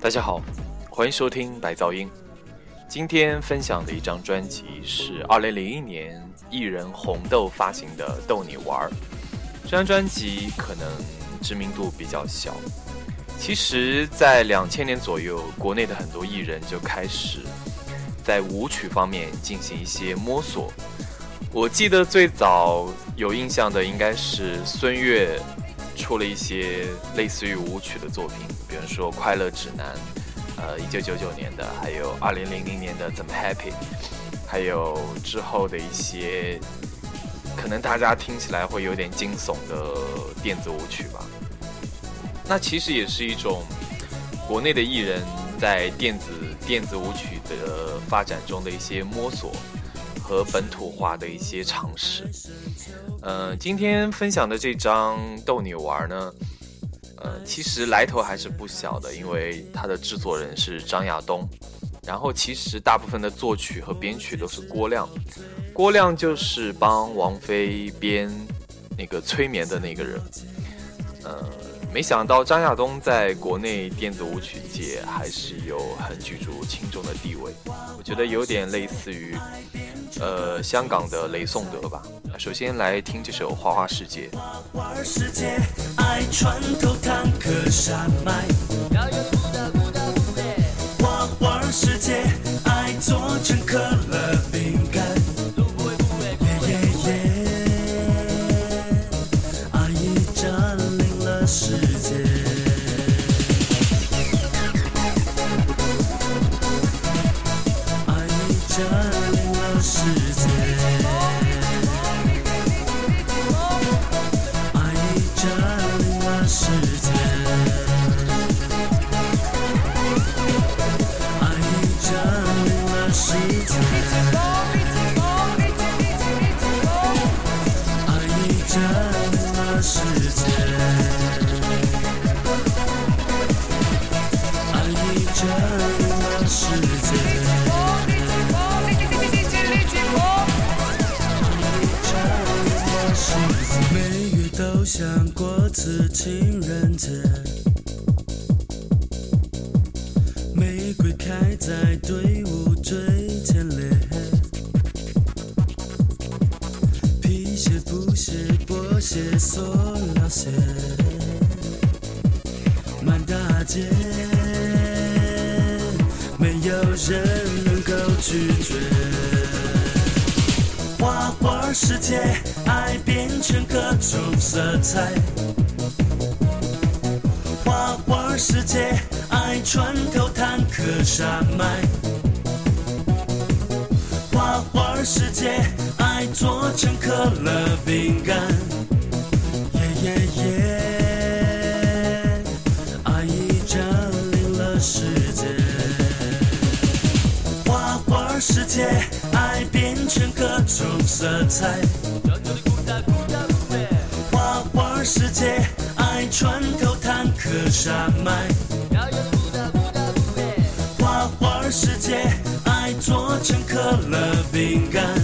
大家好，欢迎收听白噪音。今天分享的一张专辑是二零零一年艺人红豆发行的《逗你玩儿》。这张专辑可能知名度比较小，其实，在两千年左右，国内的很多艺人就开始在舞曲方面进行一些摸索。我记得最早有印象的应该是孙悦出了一些类似于舞曲的作品，比如说《快乐指南》，呃，一九九九年的，还有二零零零年的《怎么 Happy》，还有之后的一些。可能大家听起来会有点惊悚的电子舞曲吧，那其实也是一种国内的艺人，在电子电子舞曲的发展中的一些摸索和本土化的一些尝试。嗯，今天分享的这张逗你玩呢，呃，其实来头还是不小的，因为它的制作人是张亚东，然后其实大部分的作曲和编曲都是郭亮。郭亮就是帮王菲编那个催眠的那个人，呃，没想到张亚东在国内电子舞曲界还是有很举足轻重的地位，我觉得有点类似于，呃，香港的雷颂德吧。首先来听这首《花花世界》。花花世界，爱做成可乐世界。想过次情人节，玫瑰开在队伍最前列，皮鞋、布鞋、波鞋、塑料鞋，满大街，没有人能够拒绝。世界，爱变成各种色彩。花花世界爱穿透坦克山脉，花花世界爱做成可乐饼干，耶耶耶，爱已占领了世界。花花世界成各种色彩，花花世界爱穿透。坦克山脉，花花世界，爱做成可乐饼干。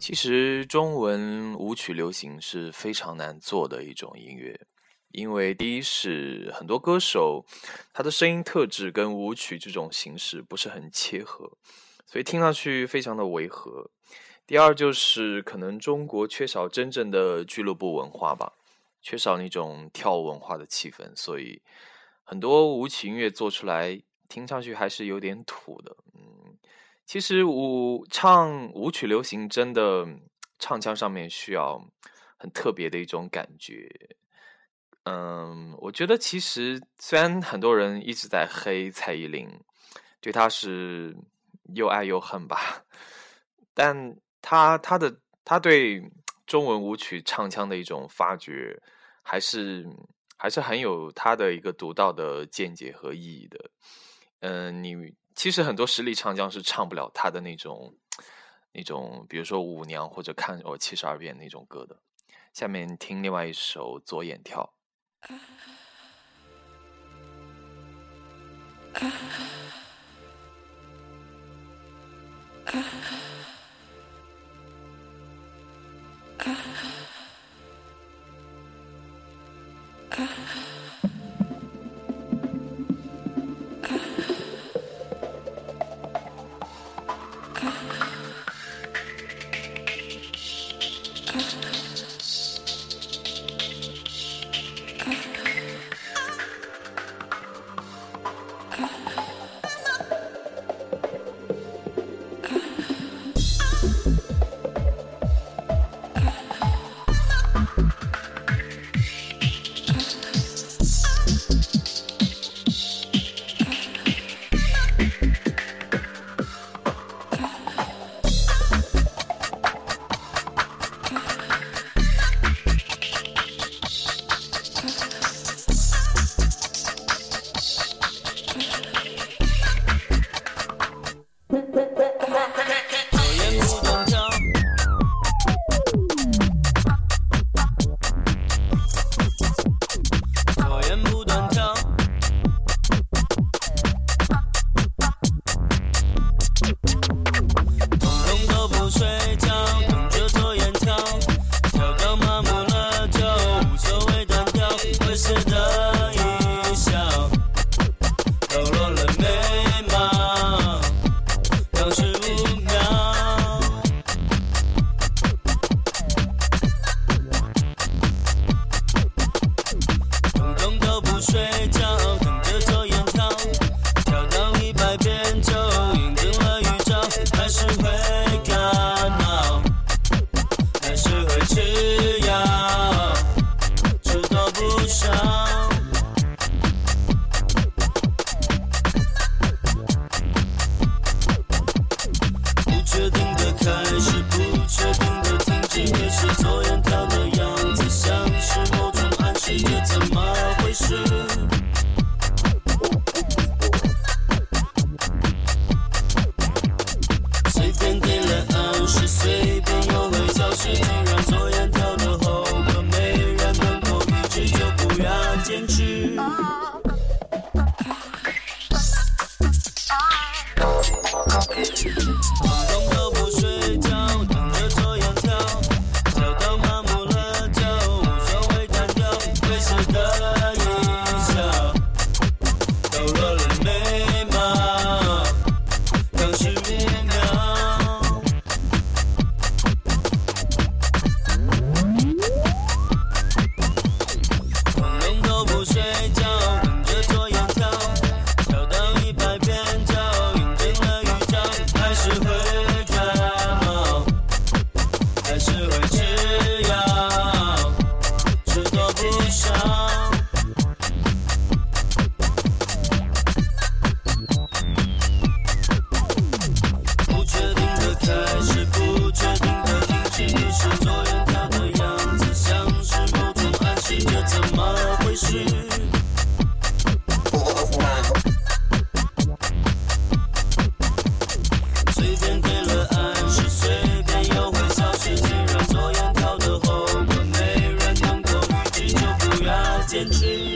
其实，中文舞曲流行是非常难做的一种音乐，因为第一是很多歌手他的声音特质跟舞曲这种形式不是很切合，所以听上去非常的违和。第二就是可能中国缺少真正的俱乐部文化吧，缺少那种跳舞文化的气氛，所以很多舞曲音乐做出来听上去还是有点土的。嗯，其实舞唱舞曲流行真的唱腔上面需要很特别的一种感觉。嗯，我觉得其实虽然很多人一直在黑蔡依林，对她是又爱又恨吧，但她她的她对中文舞曲唱腔的一种发掘，还是还是很有她的一个独到的见解和意义的。嗯，你其实很多实力唱将是唱不了他的那种那种，比如说舞娘或者看我七十二变那种歌的。下面听另外一首左眼跳。Ah. uh, uh. attention.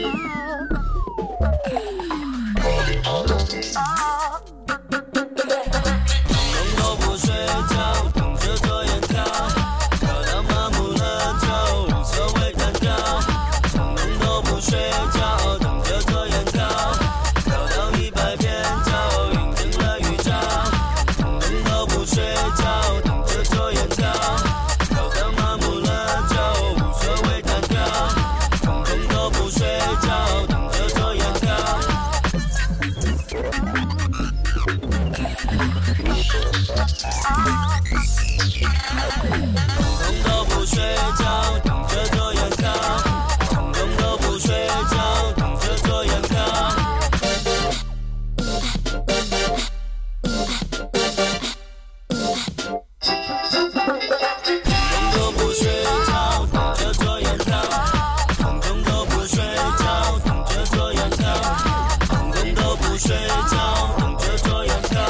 通通都不睡觉，等着这样跳，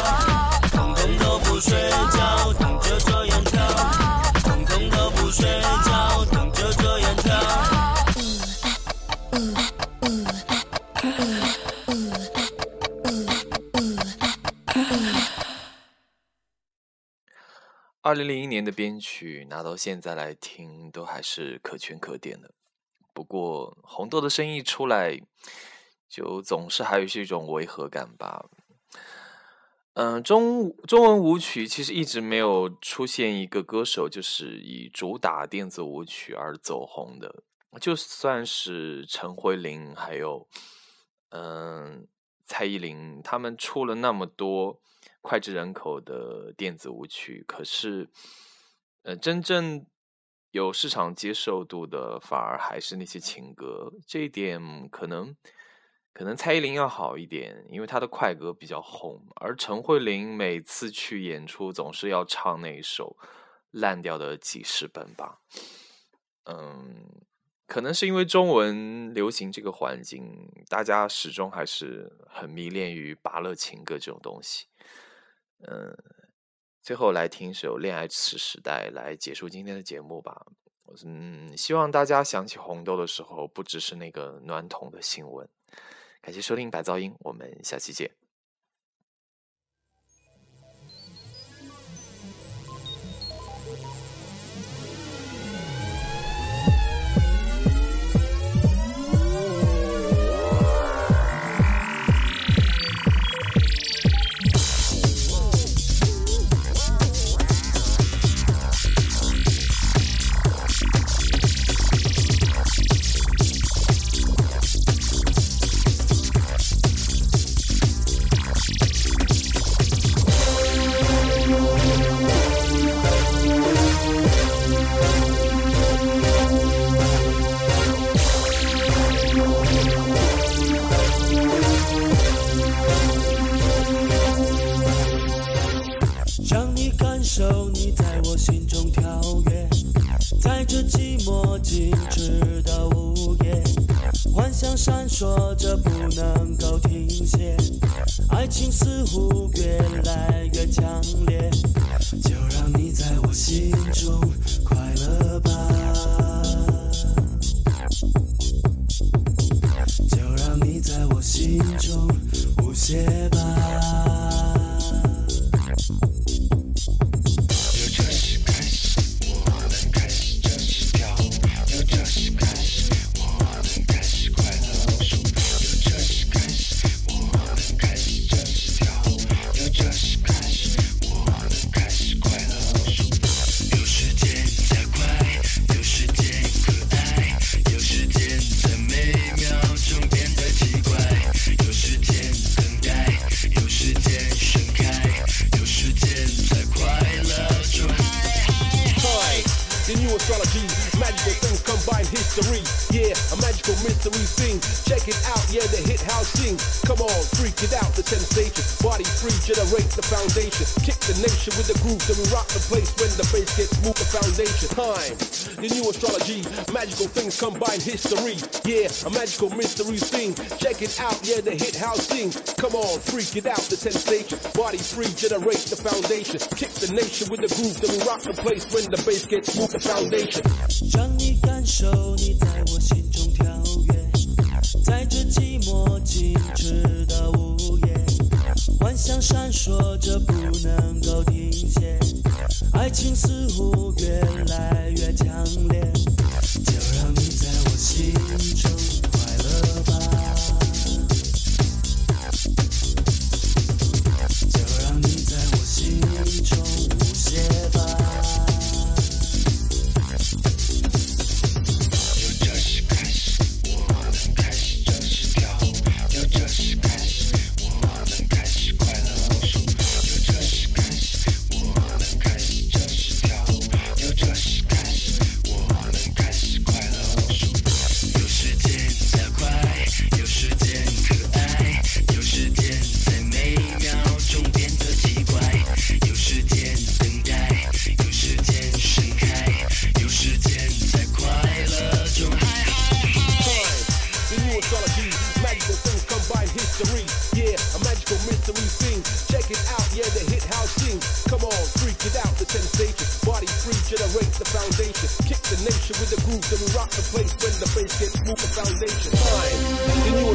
统统都不睡觉，等着这样跳，统统都不睡觉，等着这样跳。二零零一年的编曲拿到现在来听，都还是可圈可点的。不过红豆的声音出来，就总是还有是一种违和感吧。嗯，中中文舞曲其实一直没有出现一个歌手就是以主打电子舞曲而走红的。就算是陈慧琳，还有嗯蔡依林，他们出了那么多脍炙人口的电子舞曲，可是呃真正。有市场接受度的，反而还是那些情歌。这一点可能，可能蔡依林要好一点，因为她的快歌比较红。而陈慧琳每次去演出，总是要唱那一首烂掉的记事本吧。嗯，可能是因为中文流行这个环境，大家始终还是很迷恋于拔乐情歌这种东西。嗯。最后来听一首《恋爱时时代》来结束今天的节目吧。嗯，希望大家想起红豆的时候，不只是那个暖桶的新闻。感谢收听白噪音，我们下期见。心中 time. The new astrology, magical things combine history. Yeah, a magical mystery thing. Check it out, yeah, the hit house sing. Come on, freak it out, the sensation. Body free, generate the foundation. Kick the nation with the groove, then we rock the place when the bass gets moved, the foundation. 让你感受你在我心中跳跃， 在这寂寞静止的午夜，幻想闪烁着不能够停歇。爱情似乎越来越强烈，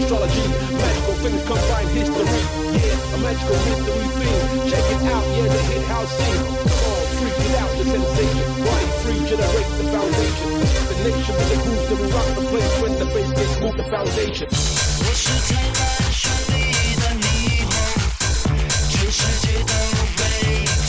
astrology, magical things combine history. Yeah, a magical mystery scene. Check it out, yeah, the hit house scene. Come on, freak it out, the sensation. Body free, generate the foundation. The nation with the groove that will rock the place when the bass gets moved, the foundation. 我是最燃烧你的霓虹，全世界都被。